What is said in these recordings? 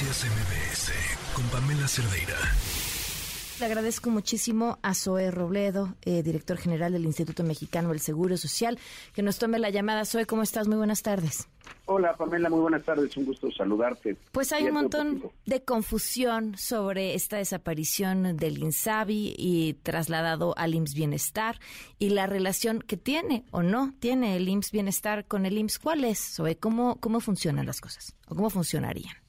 Noticias MBS con Pamela Cerdeira. Le agradezco muchísimo a Zoe Robledo, eh, director general del Instituto Mexicano del Seguro Social, que nos tome la llamada. Zoe, ¿cómo estás? Muy buenas tardes. Hola Pamela, muy buenas tardes, un gusto saludarte. Pues hay un montón de confusión sobre esta desaparición del INSABI y trasladado al IMSS Bienestar y la relación que tiene o no tiene el IMSS Bienestar con el IMSS. ¿Cuál es, Zoe? ¿Cómo, cómo funcionan las cosas o cómo funcionarían?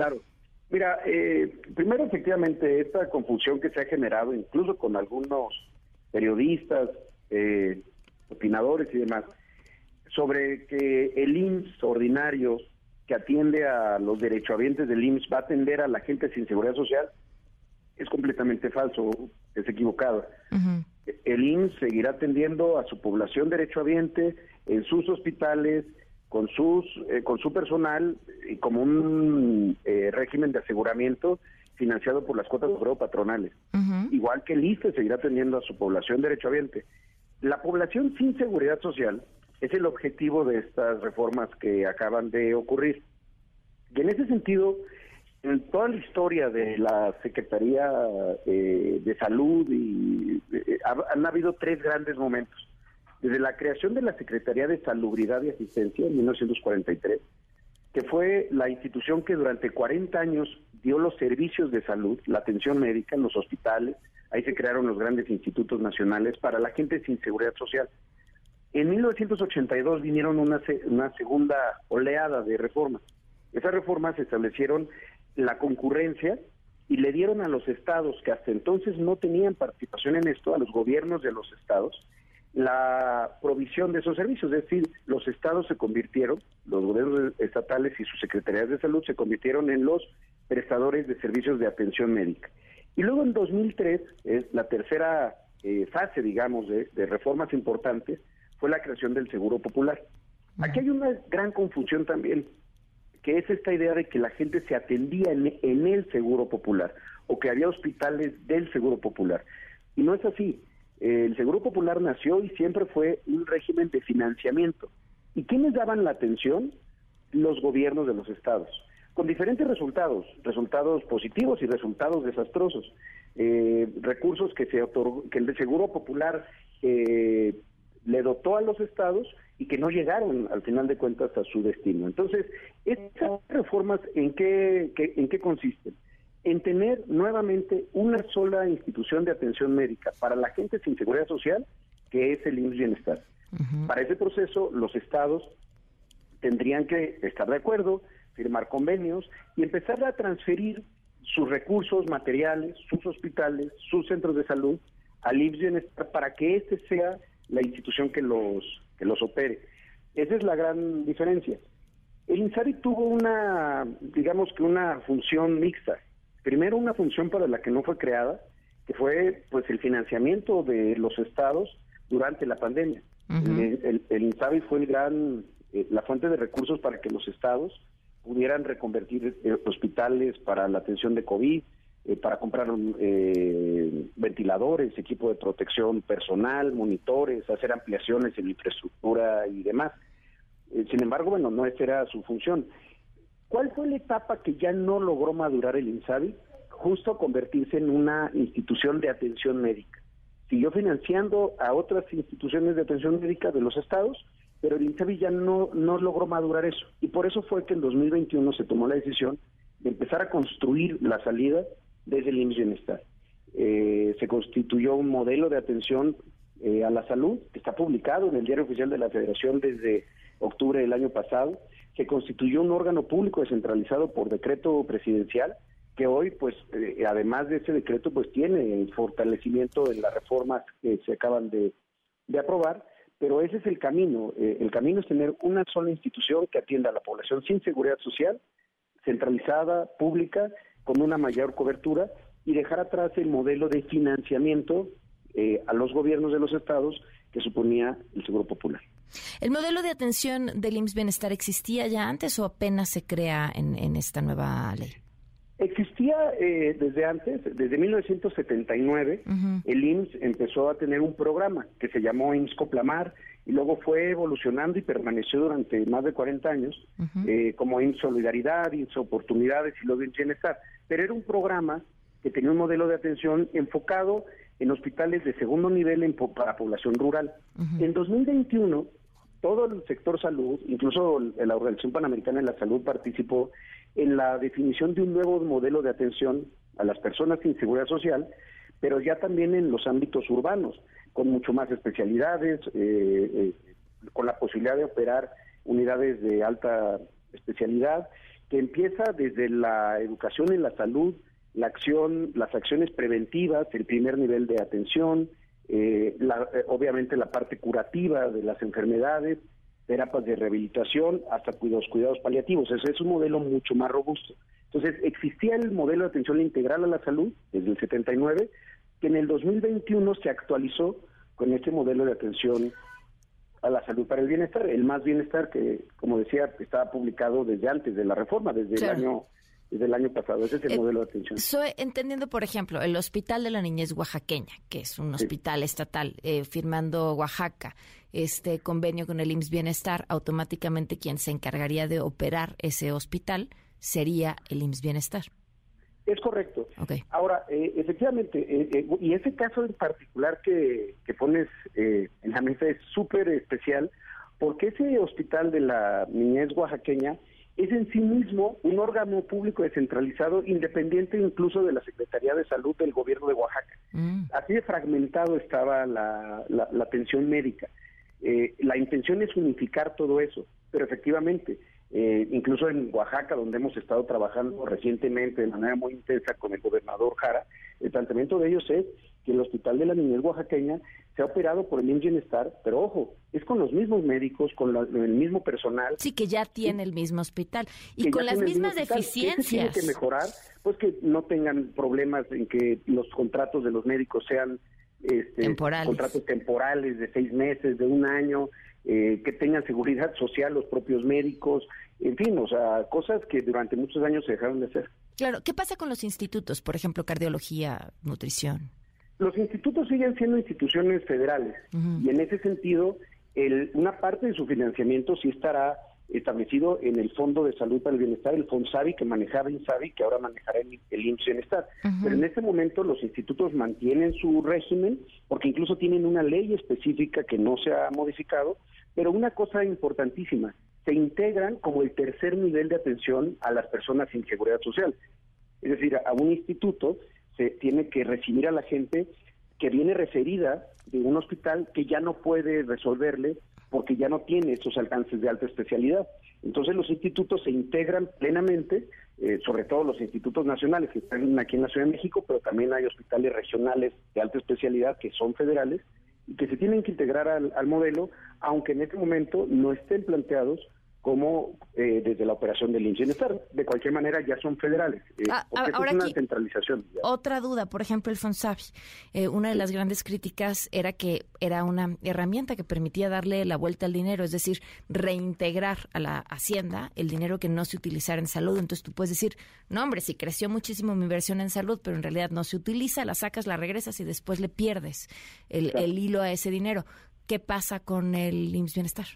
Claro, Mira, eh, primero efectivamente esta confusión que se ha generado incluso con algunos periodistas, eh, opinadores y demás, sobre que el IMSS ordinario que atiende a los derechohabientes del IMSS va a atender a la gente sin seguridad social, es completamente falso, es equivocado. El IMSS seguirá atendiendo a su población derechohabiente en sus hospitales, con sus eh, con su personal y como un eh, régimen de aseguramiento financiado por las cuotas de obrero patronales. Igual que el ISTE seguirá atendiendo a su población derechohabiente. La población sin seguridad social es el objetivo de estas reformas que acaban de ocurrir. Y en ese sentido, en toda la historia de la Secretaría eh, de Salud y han habido tres grandes momentos desde la creación de la Secretaría de Salubridad y Asistencia en 1943, que fue la institución que durante 40 años dio los servicios de salud, la atención médica en los hospitales, ahí se crearon los grandes institutos nacionales para la gente sin seguridad social. En 1982 vinieron una, una segunda oleada de reformas. Esas reformas establecieron la concurrencia y le dieron a los estados que hasta entonces no tenían participación en esto, a los gobiernos de los estados, la provisión de esos servicios, es decir, los estados se convirtieron, los gobiernos estatales y sus secretarías de salud se convirtieron en los prestadores de servicios de atención médica. Y luego en 2003, es la tercera eh, fase, digamos, de, reformas importantes, fue la creación del Seguro Popular. Aquí hay una gran confusión también, que es esta idea de que la gente se atendía en, en el Seguro Popular o que había hospitales del Seguro Popular. Y no es así el Seguro Popular nació y siempre fue un régimen de financiamiento. ¿Y quiénes daban la atención? Los gobiernos de los estados, con diferentes resultados, resultados positivos y resultados desastrosos. Eh, recursos que, se que el Seguro Popular eh, le dotó a los estados y que no llegaron al final de cuentas a su destino. Entonces, ¿estas reformas en qué, en qué consisten? En tener nuevamente una sola institución de atención médica para la gente sin seguridad social, que es el IMSS Bienestar. Para ese proceso, los estados tendrían que estar de acuerdo, firmar convenios y empezar a transferir sus recursos materiales, sus hospitales, sus centros de salud al IMSS Bienestar para que este sea la institución que los que los opere. Esa es la gran diferencia. El INSARI tuvo una, digamos que una función mixta primero una función para la que no fue creada, que fue pues el financiamiento de los estados durante la pandemia. El, el, fue el gran, eh, la fuente de recursos para que los estados pudieran reconvertir eh, hospitales para la atención de COVID, eh, para comprar ventiladores, equipo de protección personal, monitores, hacer ampliaciones en infraestructura y demás. sin embargo, bueno, no esa era su función. ¿Cuál fue la etapa que ya no logró madurar el INSABI? Justo convertirse en una institución de atención médica. Siguió financiando a otras instituciones de atención médica de los estados, pero el INSABI ya no, no logró madurar eso. Y por eso fue que en 2021 se tomó la decisión de empezar a construir la salida desde el IMSS Bienestar. Eh, se constituyó un modelo de atención eh, a la salud que está publicado en el Diario Oficial de la Federación desde octubre del año pasado que constituyó un órgano público descentralizado por decreto presidencial que hoy pues eh, además de ese decreto pues tiene el fortalecimiento en las reformas que se acaban de, aprobar pero ese es el camino eh, el camino es tener una sola institución que atienda a la población sin seguridad social centralizada pública con una mayor cobertura y dejar atrás el modelo de financiamiento eh, a los gobiernos de los estados que suponía el Seguro Popular. ¿El modelo de atención del IMSS Bienestar existía ya antes o apenas se crea en, esta nueva ley? Existía eh, desde antes, desde 1979, el IMSS empezó a tener un programa que se llamó IMSS Coplamar, y luego fue evolucionando y permaneció durante más de 40 años eh, como en Solidaridad, IMSS Oportunidades y luego en Bienestar. Pero era un programa que tenía un modelo de atención enfocado en hospitales de segundo nivel en, para población rural. En 2021, todo el sector salud, incluso la Organización Panamericana de la Salud participó en la definición de un nuevo modelo de atención a las personas sin seguridad social, pero ya también en los ámbitos urbanos, con mucho más especialidades, eh, eh, con la posibilidad de operar unidades de alta especialidad, que empieza desde la educación en la salud, la acción, las acciones preventivas, el primer nivel de atención, eh, eh, obviamente la parte curativa de las enfermedades, terapias de rehabilitación, hasta cuidados, cuidados paliativos. Ese es un modelo mucho más robusto. Entonces, existía el modelo de atención integral a la salud desde el 79, que en el 2021 se actualizó con este modelo de atención a la salud para el bienestar, el más bienestar que, como decía, estaba publicado desde antes de la reforma, desde el año desde el año pasado. Ese es el eh, modelo de atención. Soy entendiendo, por ejemplo, el Hospital de la Niñez Oaxaqueña, que es un hospital estatal, eh, firmando Oaxaca este convenio con el IMSS Bienestar, automáticamente quien se encargaría de operar ese hospital sería el IMSS Bienestar. Es correcto. Ahora, eh, efectivamente, y ese caso en particular que, que pones en la mesa es súper especial, porque ese hospital de la niñez oaxaqueña es en sí mismo un órgano público descentralizado, independiente incluso de la Secretaría de Salud del gobierno de Oaxaca. Mm. Así de fragmentado estaba la, la, atención médica. Eh, la intención es unificar todo eso, pero efectivamente, eh, incluso en Oaxaca, donde hemos estado trabajando recientemente de manera muy intensa con el gobernador Jara, el planteamiento de ellos es que el Hospital de la Niñez Oaxaqueña se ha operado por el Bienestar, pero ojo, es con los mismos médicos, con el mismo personal. Sí, que ya tiene el mismo hospital y con las mismas deficiencias. tiene que mejorar, pues que no tengan problemas en que los contratos de los médicos sean este, temporales. contratos temporales de seis meses, de un año, eh, que tengan seguridad social los propios médicos, en fin, o sea, cosas que durante muchos años se dejaron de hacer. Claro, ¿qué pasa con los institutos, por ejemplo, cardiología, nutrición? Los institutos siguen siendo instituciones federales y en ese sentido, el, una parte de su financiamiento sí estará establecido en el Fondo de Salud para el Bienestar, el FONSAVI, que manejaba INSABI, que ahora manejará el, el IMSS Bienestar. Pero en este momento los institutos mantienen su régimen, porque incluso tienen una ley específica que no se ha modificado, pero una cosa importantísima, se integran como el tercer nivel de atención a las personas sin seguridad social. Es decir, a un instituto se tiene que recibir a la gente que viene referida de un hospital que ya no puede resolverle porque ya no tiene esos alcances de alta especialidad. Entonces los institutos se integran plenamente, eh, sobre todo los institutos nacionales que están aquí en la Ciudad de México, pero también hay hospitales regionales de alta especialidad que son federales y que se tienen que integrar al modelo, aunque en este momento no estén planteados como eh, desde la operación del Bienestar. De cualquier manera, ya son federales. Eh, ah, ahora es una centralización. Otra duda, por ejemplo, el FONSAVI. Eh, una de las grandes críticas era que era una herramienta que permitía darle la vuelta al dinero, es decir, reintegrar a la hacienda el dinero que no se utilizara en salud. Entonces tú puedes decir, no, hombre, si creció muchísimo mi inversión en salud, pero en realidad no se utiliza, la sacas, la regresas y después le pierdes el, el hilo a ese dinero. ¿Qué pasa con el IMSS Bienestar?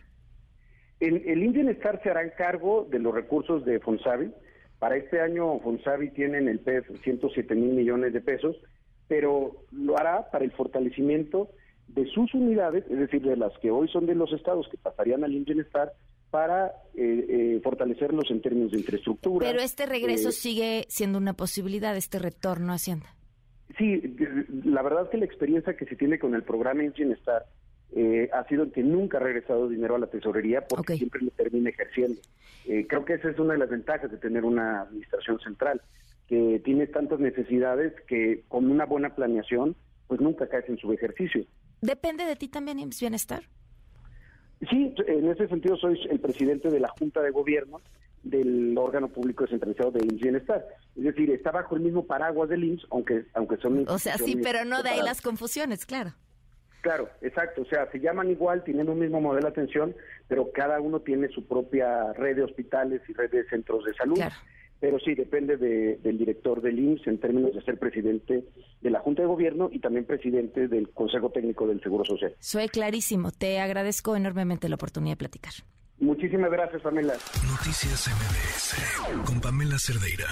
El, el Bienestar se hará cargo de los recursos de Fonsavi. Para este año Fonsavi tiene en el PES 107 mil millones de pesos, pero lo hará para el fortalecimiento de sus unidades, es decir, de las que hoy son de los estados que pasarían al Bienestar, para eh, eh, fortalecerlos en términos de infraestructura. Pero este regreso eh, sigue siendo una posibilidad, este retorno a Hacienda. Sí, la verdad es que la experiencia que se tiene con el programa Bienestar eh, ha sido que nunca ha regresado dinero a la tesorería porque siempre lo termina ejerciendo. Eh, creo que esa es una de las ventajas de tener una administración central, que tiene tantas necesidades que con una buena planeación, pues nunca caes en su ejercicio. ¿Depende de ti también IMSS Bienestar? Sí, en ese sentido soy el presidente de la Junta de Gobierno del órgano público descentralizado de IMSS Bienestar. Es decir, está bajo el mismo paraguas del IMSS, aunque, aunque son... O sea, sí, pero no de ahí las confusiones, claro. Claro, exacto. O sea, se llaman igual, tienen un mismo modelo de atención, pero cada uno tiene su propia red de hospitales y red de centros de salud. pero sí depende del director del IMSS en términos de ser presidente de la Junta de Gobierno y también presidente del Consejo Técnico del Seguro Social. Soy clarísimo. Te agradezco enormemente la oportunidad de platicar. Muchísimas gracias, Pamela. Noticias MBS con Pamela Cerdeira.